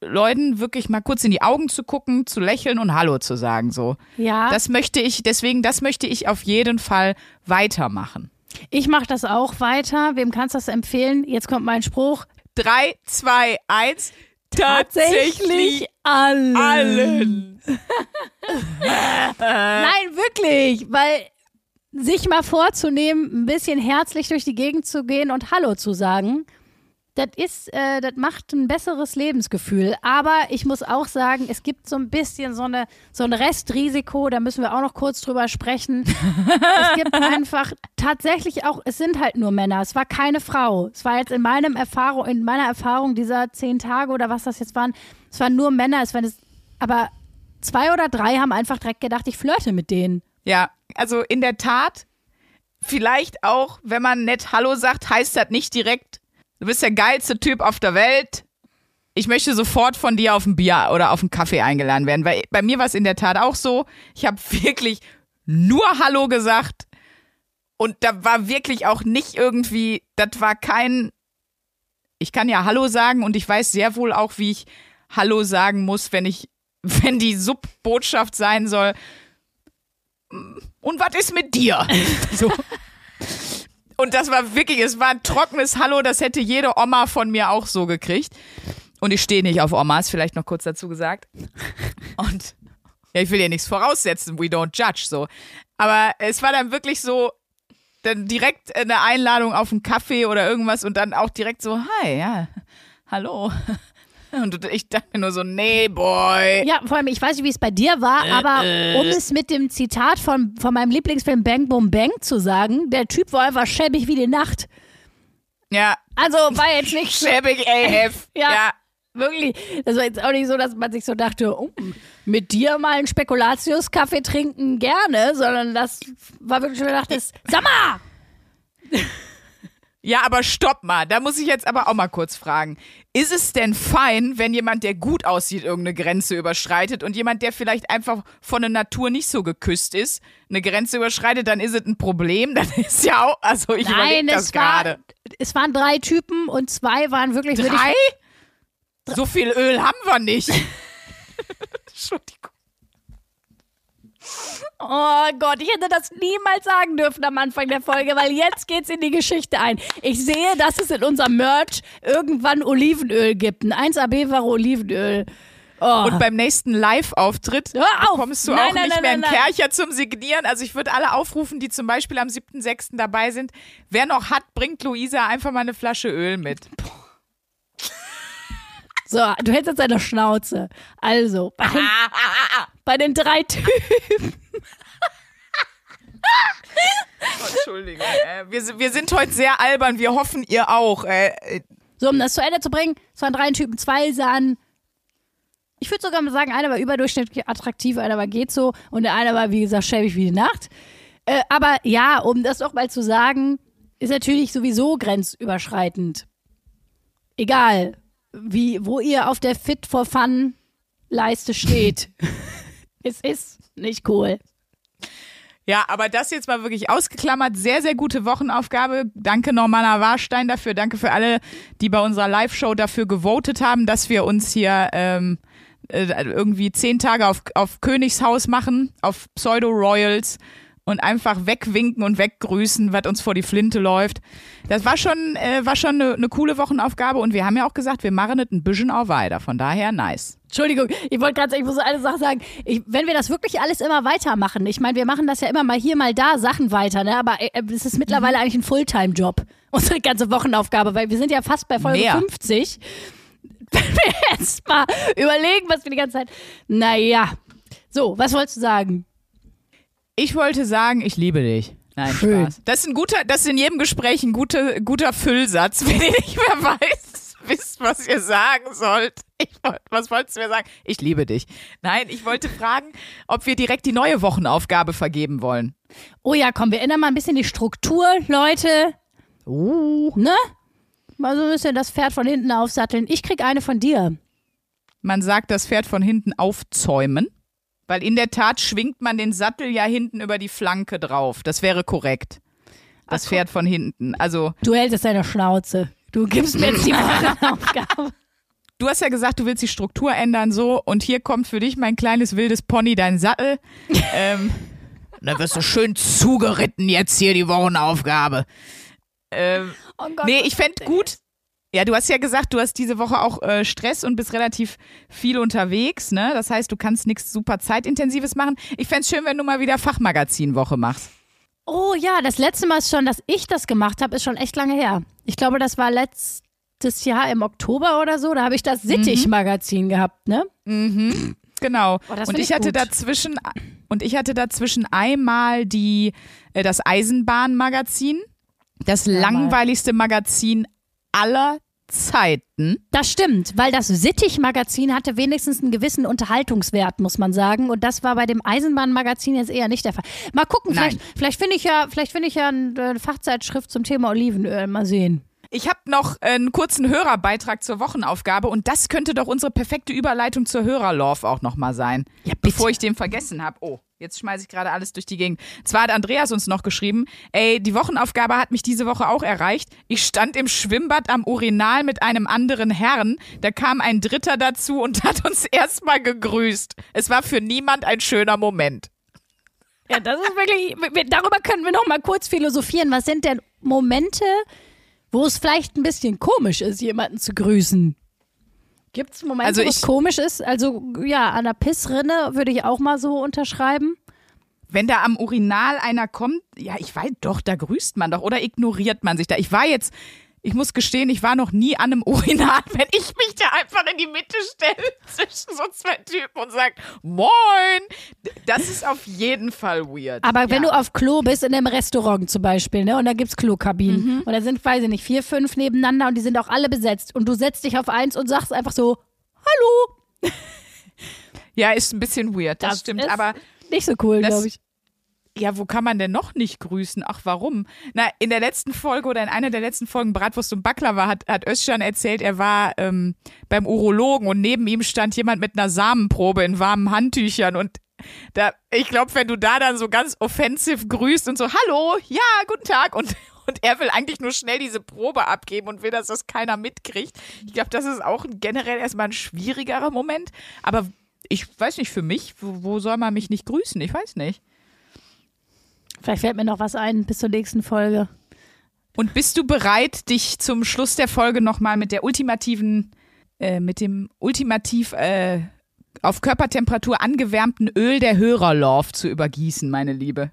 Leuten wirklich mal kurz in die Augen zu gucken, zu lächeln und Hallo zu sagen, so. Ja. Das möchte ich, deswegen, das möchte ich auf jeden Fall weitermachen. ich mache das auch weiter. Wem kannst du das empfehlen? Jetzt kommt mein Spruch. Drei, zwei, eins. Tatsächlich allen. allen. (laughs) Nein, wirklich, weil sich mal vorzunehmen, ein bisschen herzlich durch die Gegend zu gehen und Hallo zu sagen, das ist, äh, das macht ein besseres Lebensgefühl. Aber ich muss auch sagen, es gibt so ein bisschen so eine, so ein Restrisiko, da müssen wir auch noch kurz drüber sprechen. (laughs) es gibt einfach tatsächlich auch, es sind halt nur Männer, es war keine Frau. Es war jetzt in meinem Erfahrung, in meiner Erfahrung dieser zehn Tage oder was das jetzt waren, es waren nur Männer, es waren es, aber zwei oder drei haben einfach direkt gedacht, ich flirte mit denen. Ja, also in der Tat, vielleicht auch, wenn man nett Hallo sagt, heißt das nicht direkt, du bist der geilste Typ auf der Welt. Ich möchte sofort von dir auf ein Bier oder auf einen Kaffee eingeladen werden, weil bei mir war es in der Tat auch so. Ich habe (laughs) wirklich nur Hallo gesagt und da war wirklich auch nicht irgendwie, das war kein, ich kann ja Hallo sagen und ich weiß sehr wohl auch, wie ich Hallo sagen muss, wenn ich, (laughs) wenn die Subbotschaft sein soll, und was ist mit dir? (laughs) So. Und das war wirklich, es war ein trockenes Hallo, das hätte jede Oma von mir auch so gekriegt. Und ich stehe nicht auf Omas, vielleicht noch kurz dazu gesagt. Und ja, ich will dir nichts voraussetzen, we don't judge so. Aber es war dann wirklich so, dann direkt eine Einladung auf einen Kaffee oder irgendwas und dann auch direkt so, hi, ja, hallo. (laughs) Und ich dachte mir nur so, nee, boy. Ja, vor allem, ich weiß nicht, wie es bei dir war, aber um es mit dem Zitat von, von meinem Lieblingsfilm Bang Boom Bang zu sagen, der Typ war einfach schäbig wie die Nacht. Ja, Also war jetzt nicht schäbig (laughs) AF. Ja. ja. wirklich. Das war jetzt auch nicht so, dass man sich so dachte, oh, mit dir mal einen Spekulatius-Kaffee trinken gerne, sondern das war wirklich schon gedacht, das, sag mal! Ja, aber stopp mal. Da muss ich jetzt aber auch mal kurz fragen. Ist es denn fein, wenn jemand, der gut aussieht, irgendeine Grenze überschreitet und jemand, der vielleicht einfach von der Natur nicht so geküsst ist, eine Grenze überschreitet, dann ist es ein Problem? (laughs) Dann ist ja auch, also ich Nein, das gerade. es waren drei Typen und zwei waren wirklich Drei? So viel Öl haben wir nicht. (laughs) (laughs) Entschuldigung. Oh Gott, ich hätte das niemals sagen dürfen am Anfang der Folge, weil jetzt geht's in die Geschichte ein. Ich sehe, dass es in unserem Merch irgendwann Olivenöl gibt. Ein 1AB war Olivenöl. Oh. Und beim nächsten Live-Auftritt auf! bekommst du Nein, auch nein, nicht nein, mehr nein. Kercher zum Signieren. Also ich würde alle aufrufen, die zum Beispiel am 7.6. dabei sind. Wer noch hat, bringt Luisa einfach mal eine Flasche Öl mit. (laughs) So, du hältst jetzt deine Schnauze. Also, bei den, (laughs) bei den drei Typen. (laughs) Entschuldigung. Äh, wir, sind- wir sind heute sehr albern. Wir hoffen, ihr auch. Äh, äh, So, um das zu Ende zu bringen, es waren drei Typen, zwei sahen. Ich würde sogar mal sagen, einer war überdurchschnittlich attraktiv, einer war geht so und der eine war, wie gesagt, schäbig wie die Nacht. Äh, aber ja, um das doch mal zu sagen, ist natürlich sowieso grenzüberschreitend. Egal, wie, wo ihr auf der Fit for Fun Leiste steht. (laughs) es ist nicht cool. Ja, aber das jetzt mal wirklich ausgeklammert. Sehr, sehr gute Wochenaufgabe. Danke Normanna Warstein dafür. Danke für alle, die bei unserer Live-Show dafür gewotet haben, dass wir uns hier ähm, äh, irgendwie zehn Tage auf, auf Königshaus machen, auf Pseudo-Royals und einfach wegwinken und weggrüßen, was uns vor die Flinte läuft. Das war schon, äh, war schon eine, eine coole Wochenaufgabe und wir haben ja auch gesagt, wir machen es ein bisschen auch weiter. Von daher nice. Entschuldigung, ich wollte gerade, ich muss eine Sache sagen. Ich, wenn wir das wirklich alles immer weitermachen, ich meine, wir machen das ja immer mal hier, mal da Sachen weiter, ne? Aber äh, es ist mittlerweile eigentlich ein Fulltime-Job, (laughs) unsere ganze Wochenaufgabe, weil wir sind ja fast bei Folge Mehr. 50. (laughs) Wenn wir jetzt mal überlegen, was wir die ganze Zeit. Naja. So, was wolltest du sagen? Ich wollte sagen, ich liebe dich. Nein, Schön. Spaß. Das ist ein guter, das ist in jedem Gespräch ein guter, guter Füllsatz, (laughs) wenn ihr nicht mehr weiß, wisst, was ihr sagen sollt. Ich, was wolltest du mir sagen? Ich liebe dich. Nein, ich wollte fragen, ob wir direkt die neue Wochenaufgabe vergeben wollen. Oh ja, komm, wir ändern mal ein bisschen die Struktur, Leute. Uh. Ne? Mal so ein bisschen das Pferd von hinten aufsatteln. Ich krieg eine von dir. Man sagt das Pferd von hinten aufzäumen, weil in der Tat schwingt man den Sattel ja hinten über die Flanke drauf. Das wäre korrekt. Das Ach, Pferd von hinten. Also, Du hältst es deine Schnauze. Du gibst mir jetzt die (laughs) Wochenaufgabe. du hast ja gesagt, du willst die Struktur ändern, so. Und hier kommt für dich mein kleines wildes Pony, dein Sattel. (laughs) ähm, da wirst du schön zugeritten jetzt hier die Wochenaufgabe. Ähm, Oh Gott, nee, ich fände gut. Ja, du hast ja gesagt, du hast diese Woche auch äh, Stress und bist relativ viel unterwegs, ne? Das heißt, du kannst nichts super zeitintensives machen. Ich fände es schön, wenn du mal wieder Fachmagazinwoche machst. Oh ja, das letzte Mal ist schon, dass ich das gemacht habe, ist schon echt lange her. Ich glaube, das war letztes Jahr im Oktober oder so. Da habe ich das Sittich-Magazin gehabt, ne? Genau. Oh, und ich ich hatte dazwischen und ich hatte dazwischen einmal die äh, das Eisenbahnmagazin, das mal. langweiligste Magazin aller Zeiten. Das stimmt, weil das Sittich-Magazin hatte wenigstens einen gewissen Unterhaltungswert, muss man sagen. Und das war bei dem Eisenbahn-Magazin jetzt eher nicht der Fall. Mal gucken, Nein. vielleicht, vielleicht finde ich ja, vielleicht finde ich ja eine Fachzeitschrift zum Thema Olivenöl. Mal sehen. Ich habe noch einen kurzen Hörerbeitrag zur Wochenaufgabe und das könnte doch unsere perfekte Überleitung zur Hörerlove auch nochmal sein. Ja, bitte. Bevor ich den vergessen habe. Oh, jetzt schmeiße ich gerade alles durch die Gegend. Zwar hat Andreas uns noch geschrieben, ey, die Wochenaufgabe hat mich diese Woche auch erreicht. Ich stand im Schwimmbad am Urinal mit einem anderen Herrn. Da kam ein Dritter dazu und (laughs) hat uns erstmal gegrüßt. Es war für niemand ein schöner Moment. Ja, das ist wirklich, wir- darüber können wir noch mal kurz philosophieren. Was sind denn Momente, wo es vielleicht ein bisschen komisch ist, jemanden zu grüßen? Gibt es Momente, Also wo es komisch ist? Also ja, an der Pissrinne würde ich auch mal so unterschreiben. Wenn da am Urinal einer kommt, ja, ich weiß doch, da grüßt man doch oder ignoriert man sich da. Ich war jetzt, ich muss gestehen, ich war noch nie an einem Urinal, (laughs) wenn ich mich da einfach in die Mitte stelle (laughs) zwischen so zwei Typen und sage, moin, das ist auf jeden Fall weird. Aber wenn ja. du auf Klo bist, in einem Restaurant zum Beispiel, ne, und da gibt's Klokabinen und da sind, weiß ich nicht, vier, fünf nebeneinander und die sind auch alle besetzt und du setzt dich auf eins und sagst einfach so, hallo. (laughs) Ja, ist ein bisschen weird, das, Das stimmt. Aber Nicht so cool, glaube ich. Ja, wo kann man denn noch nicht grüßen? Ach, warum? Na, in der letzten Folge oder in einer der letzten Folgen Bratwurst und Baklava hat, hat Özcan erzählt, er war ähm, beim Urologen und neben ihm stand jemand mit einer Samenprobe in warmen Handtüchern und da, ich glaube, wenn du da dann so ganz offensiv grüßt und so, hallo, ja, guten Tag und und er will eigentlich nur schnell diese Probe abgeben und will, dass das keiner mitkriegt. Ich glaube, das ist auch generell erstmal ein schwierigerer Moment. Aber ich weiß nicht, für mich, wo, wo soll man mich nicht grüßen? Ich weiß nicht. Vielleicht fällt mir noch was ein bis zur nächsten Folge. Und bist du bereit, dich zum Schluss der Folge nochmal mit der ultimativen, äh, mit dem ultimativ äh, auf Körpertemperatur angewärmten Öl der Hörerlove zu übergießen, meine Liebe?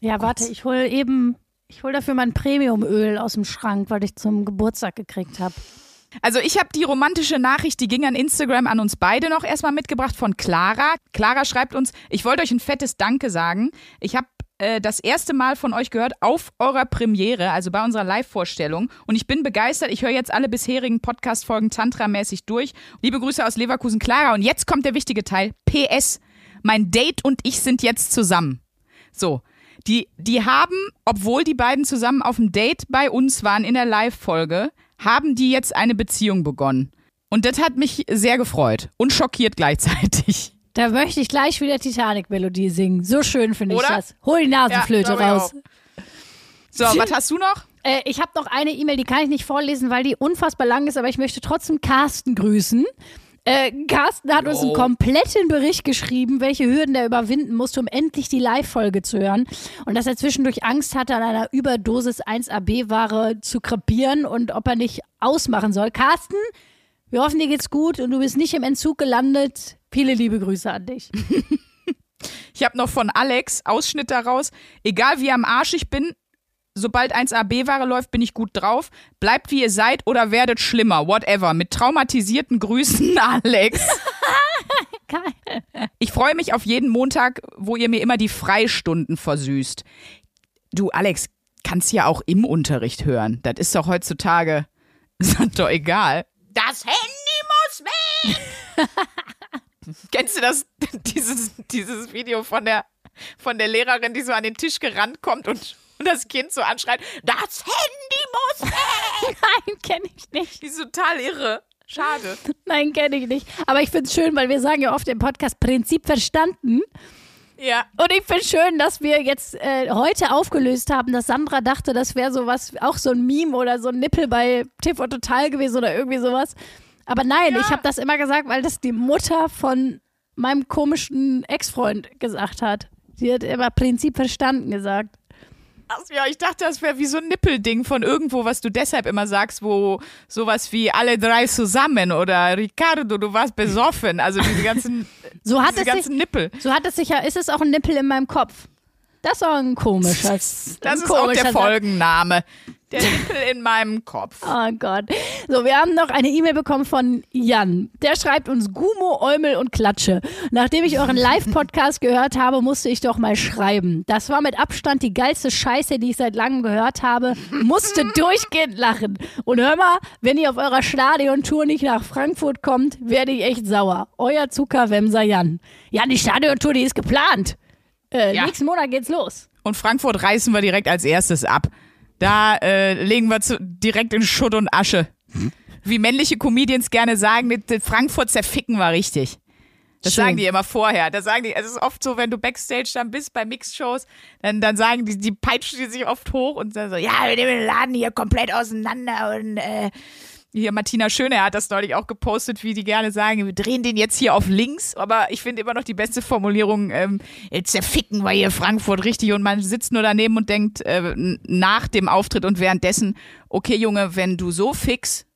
Ja, warte, ich hole eben, ich hole dafür mein Premiumöl aus dem Schrank, weil ich zum Geburtstag gekriegt habe. Also ich habe die romantische Nachricht, die ging an Instagram an uns beide noch erstmal mitgebracht von Clara. Clara schreibt uns, ich wollte euch ein fettes Danke sagen. Ich habe äh, das erste Mal von euch gehört auf eurer Premiere, also bei unserer Live-Vorstellung. Und ich bin begeistert. Ich höre jetzt alle bisherigen Podcast-Folgen Tantra-mäßig durch. Liebe Grüße aus Leverkusen, Clara. Und jetzt kommt der wichtige Teil. PS, mein Date und ich sind jetzt zusammen. So. Die, die haben, obwohl die beiden zusammen auf dem Date bei uns waren in der Live-Folge, haben die jetzt eine Beziehung begonnen. Und das hat mich sehr gefreut und schockiert gleichzeitig. Da möchte ich gleich wieder Titanic-Melodie singen. So schön finde ich das. Hol die Nasenflöte Ja, raus. So, was hast du noch? Äh, ich habe noch eine E-Mail, die kann ich nicht vorlesen, weil die unfassbar lang ist, aber ich möchte trotzdem Carsten grüßen. Äh, Carsten hat uns einen Jo. kompletten Bericht geschrieben, welche Hürden er überwinden musste, um endlich die Live-Folge zu hören. Und dass er zwischendurch Angst hatte, an einer Überdosis 1AB-Ware zu krepieren und ob er nicht ausmachen soll. Carsten, wir hoffen, dir geht's gut und du bist nicht im Entzug gelandet. Viele liebe Grüße an dich. (laughs) Ich habe noch von Alex Ausschnitt daraus. Egal wie am Arsch ich bin, sobald 1AB-Ware läuft, bin ich gut drauf. Bleibt wie ihr seid oder werdet schlimmer. Whatever. Mit traumatisierten Grüßen, (laughs) Alex. (laughs) Geil. Ich freue mich auf jeden Montag, wo ihr mir immer die Freistunden versüßt. Du, Alex, kannst ja auch im Unterricht hören. Das ist doch heutzutage, ist doch egal. Das Handy muss weg! (laughs) Kennst du das, (laughs) dieses, dieses Video von der, von der Lehrerin, die so an den Tisch gerannt kommt und, und das Kind so anschreit, das Handy muss weg! (laughs) Nein, kenne ich nicht. Die ist total irre. Schade. Nein, kenne ich nicht. Aber ich finde es schön, weil wir sagen ja oft im Podcast Prinzip verstanden. Ja. Und ich finde schön, dass wir jetzt äh, heute aufgelöst haben, dass Sandra dachte, das wäre sowas, auch so ein Meme oder so ein Nippel bei TV Total gewesen oder irgendwie sowas. Aber nein, Ja. ich habe das immer gesagt, weil das die Mutter von meinem komischen Ex-Freund gesagt hat. Sie hat immer Prinzip verstanden gesagt. Ach, ja, ich dachte, das wäre wie so ein Nippelding von irgendwo, was du deshalb immer sagst, wo sowas wie alle drei zusammen oder Ricardo, du warst besoffen. Also diese ganzen, (laughs) So hat diese es sich, ganzen Nippel. so hat es sich ja, ist es auch ein Nippel in meinem Kopf. Das ist auch ein komisches. Das ein ist auch komischer der Satz. Der Nippel in meinem Kopf. (laughs) Oh Gott. So, wir haben noch eine E-Mail bekommen von Jan. Der schreibt uns Gumo, Eumel und Klatsche. Nachdem ich euren Live-Podcast gehört habe, musste ich doch mal schreiben. Das war mit Abstand die geilste Scheiße, die ich seit langem gehört habe. Musste (laughs) durchgehend lachen. Und hör mal, wenn ihr auf eurer Stadiontour nicht nach Frankfurt kommt, werde ich echt sauer. Euer Zuckerwemser Jan. Jan, die Stadiontour, die ist geplant. Äh, Ja. Nächsten Monat geht's los. Und Frankfurt reißen wir direkt als erstes ab. Da äh, legen wir zu, direkt in Schutt und Asche. Wie männliche Comedians gerne sagen, mit- Frankfurt zerficken wir richtig. Das Schön. sagen die immer vorher. Das sagen die, es ist oft so, wenn du Backstage dann bist bei Mixed-Shows, dann, dann sagen die, die peitschen die sich oft hoch und sagen so, ja, wir nehmen den Laden hier komplett auseinander und äh, hier Martina Schöne hat das neulich auch gepostet, wie die gerne sagen, wir drehen den jetzt hier auf links, aber ich finde immer noch die beste Formulierung, ähm, jetzt zerficken wir hier Frankfurt richtig und man sitzt nur daneben und denkt äh, nach dem Auftritt und währenddessen, okay Junge, wenn du so fix,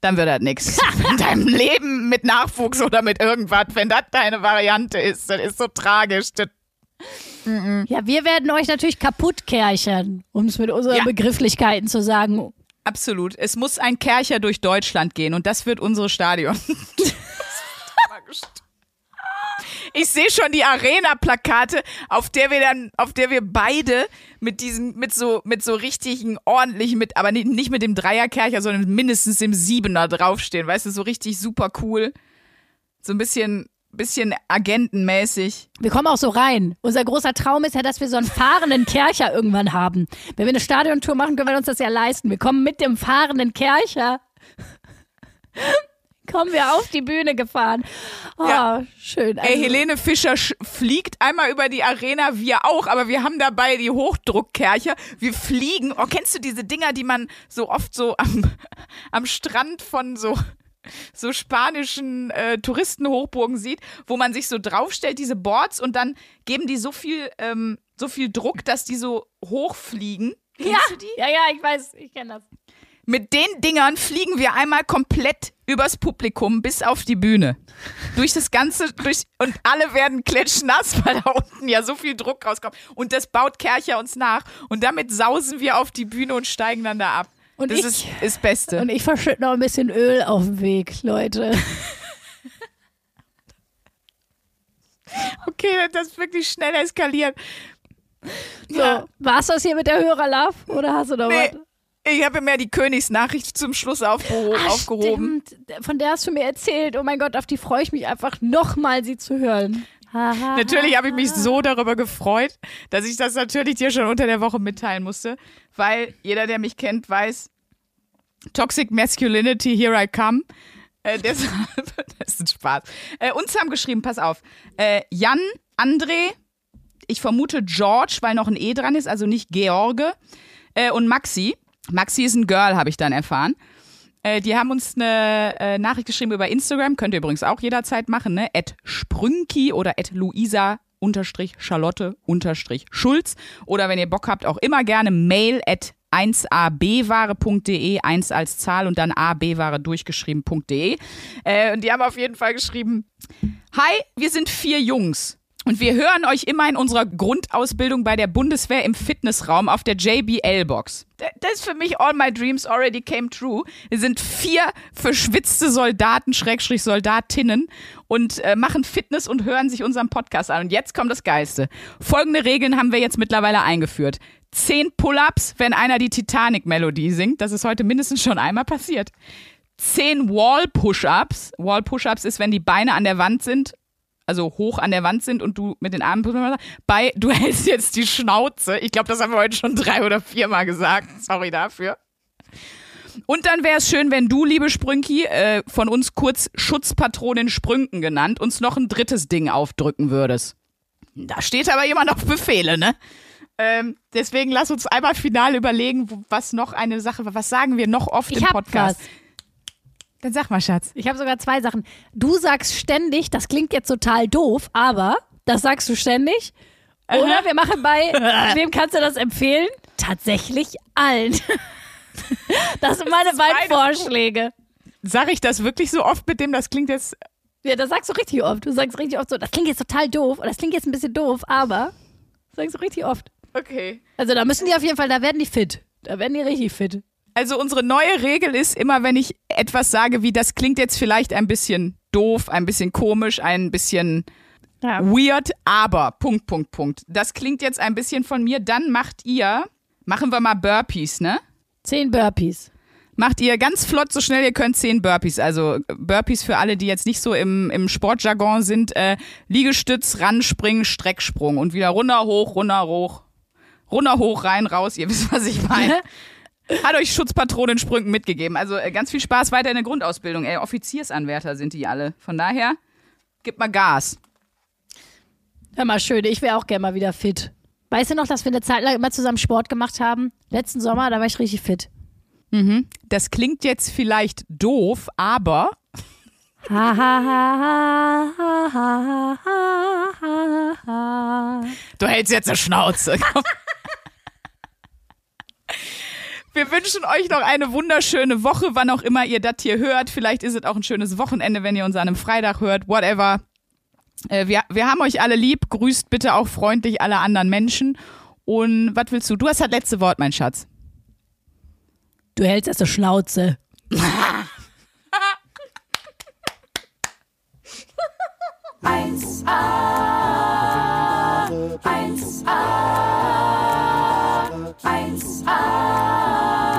dann wird das nix. (laughs) In deinem Leben mit Nachwuchs oder mit irgendwas, wenn das deine Variante ist, das ist so tragisch. Das, Ja, wir werden euch natürlich kaputt kerchern, um es mit unseren Ja. Begrifflichkeiten zu sagen. Absolut. Es muss ein Kercher durch Deutschland gehen und das wird unsere Stadion. (laughs) Ich sehe schon die Arena-Plakate, auf der wir dann, auf der wir beide mit diesen, mit so, mit so richtigen, ordentlichen, mit, aber nicht, mit dem Dreierkercher, sondern mindestens dem Siebener draufstehen. Weißt du, so richtig super cool. So ein bisschen, bisschen agentenmäßig. Wir kommen auch so rein. Unser großer Traum ist ja, dass wir so einen fahrenden Kercher irgendwann haben. Wenn wir eine Stadiontour machen, können wir uns das ja leisten. Wir kommen mit dem fahrenden Kercher. (laughs) kommen wir auf die Bühne gefahren. Oh, Ja. schön. Also, Ey, Helene Fischer sch- fliegt einmal über die Arena, wir auch, aber wir haben dabei die Hochdruckkercher. Wir fliegen. Oh, kennst du diese Dinger, die man so oft so am, (laughs) am Strand von so so spanischen äh, Touristenhochburgen sieht, wo man sich so draufstellt, diese Boards, und dann geben die so viel, ähm, so viel Druck, dass die so hochfliegen. Kennst ja, du die? ja, ja, ich weiß, ich kenne das. Mit den Dingern fliegen wir einmal komplett übers Publikum bis auf die Bühne. Durch das Ganze, durch, und alle werden klitschnass, (laughs) weil da unten ja so viel Druck rauskommt. Und das baut Kercher uns nach. Und damit sausen wir auf die Bühne und steigen dann da ab. Und das ich- ist das Beste. Und ich verschütte noch ein bisschen Öl auf dem Weg, Leute. (laughs) okay, das ist wirklich schnell eskaliert. So, Ja. war's das hier mit der Hörerlove? Oder hast du noch Nee, was? ich habe mir die Königsnachricht zum Schluss aufgeho Ah, aufgehoben. Stimmt. Von der hast du mir erzählt. Oh mein Gott, auf die freue ich mich einfach nochmal, sie zu hören. (laughs) Natürlich habe ich mich so darüber gefreut, dass ich das natürlich dir schon unter der Woche mitteilen musste, weil jeder, der mich kennt, weiß, Toxic Masculinity, here I come. Äh, (laughs) deshalb, das ist ein Spaß. Äh, uns haben geschrieben, pass auf, äh, Jan, André, ich vermute George, weil noch ein E dran ist, also nicht George, äh, und Maxi. Maxi ist ein Girl, habe ich dann erfahren. Äh, die haben uns eine äh, Nachricht geschrieben über Instagram, könnt ihr übrigens auch jederzeit machen, ne? At Sprünki oder at Luisa unterstrich Charlotte unterstrich Schulz. Oder wenn ihr Bock habt, auch immer gerne mail at 1abware.de, 1 als Zahl und dann abware durchgeschrieben.de. Äh, und die haben auf jeden Fall geschrieben, Hi, wir sind vier Jungs. Und wir hören euch immer in unserer Grundausbildung bei der Bundeswehr im Fitnessraum auf der JBL-Box. Das ist für mich all my dreams already came true. Wir sind vier verschwitzte Soldaten, Schrägstrich Soldatinnen und äh, machen Fitness und hören sich unseren Podcast an. Und jetzt kommt das Geiste. Folgende Regeln haben wir jetzt mittlerweile eingeführt. Zehn Pull-ups, wenn einer die Titanic-Melodie singt. Das ist heute mindestens schon einmal passiert. 10 Wall-Push-Ups. Wall-Push-Ups ist, wenn die Beine an der Wand sind, also hoch an der Wand sind und du mit den Armen bei, du (laughs) hältst jetzt die Schnauze. Ich glaube, das haben wir heute schon drei oder viermal gesagt. Sorry dafür. Und dann wäre es schön, wenn du, liebe Sprünki, äh, von uns kurz Schutzpatronin Sprünken genannt, uns noch ein drittes Ding aufdrücken würdest. Da steht aber jemand auf Befehle, ne? Ähm, deswegen lass uns einmal final überlegen, was noch eine Sache war. Was sagen wir noch oft Ich im Podcast? was. Dann sag mal, Schatz. Ich habe sogar zwei Sachen. Du sagst ständig, das klingt jetzt total doof, aber das sagst du ständig. Oder wir machen bei, (laughs) wem kannst du das empfehlen? Tatsächlich allen. (laughs) Das sind meine beiden Vorschläge. Sag ich das wirklich so oft mit dem? Das klingt jetzt. Ja, das sagst du richtig oft. Du sagst richtig oft so, das klingt jetzt total doof oder das klingt jetzt ein bisschen doof, aber das sagst du richtig oft. Okay. Also da müssen die auf jeden Fall, da werden die fit. Da werden die richtig fit. Also unsere neue Regel ist immer, wenn ich etwas sage, wie das klingt jetzt vielleicht ein bisschen doof, ein bisschen komisch, ein bisschen Ja. weird, aber Punkt, Punkt, Punkt. Das klingt jetzt ein bisschen von mir. Dann macht ihr, machen wir mal Burpees, ne? Zehn Burpees. Macht ihr ganz flott, so schnell ihr könnt, zehn Burpees. Also Burpees für alle, die jetzt nicht so im, im Sportjargon sind. Äh, Liegestütz, Ranspringen, Strecksprung und wieder runter, hoch, runter, hoch. Runter, hoch, rein, raus. Ihr wisst, was ich meine. (laughs) Hat euch Schutzpatronin Sprüngen mitgegeben. Also äh, ganz viel Spaß weiter in der Grundausbildung. Ey, Offiziersanwärter sind die alle. Von daher, gib mal Gas. Hör mal, schön, ich wäre auch gerne mal wieder fit. Weißt du noch, dass wir eine Zeit lang immer zusammen Sport gemacht haben? Letzten Sommer, da war ich richtig fit. Das klingt jetzt vielleicht doof, aber du hältst jetzt eine Schnauze. (laughs) Wir wünschen euch noch eine wunderschöne Woche, wann auch immer ihr das hier hört. Vielleicht ist es auch ein schönes Wochenende, wenn ihr uns an einem Freitag hört, whatever. Äh, wir, wir haben euch alle lieb. Grüßt bitte auch freundlich alle anderen Menschen. Und was willst du? Du hast das letzte Wort, mein Schatz. Du hältst erst eine Schnauze. Eins A, eins A, 1a.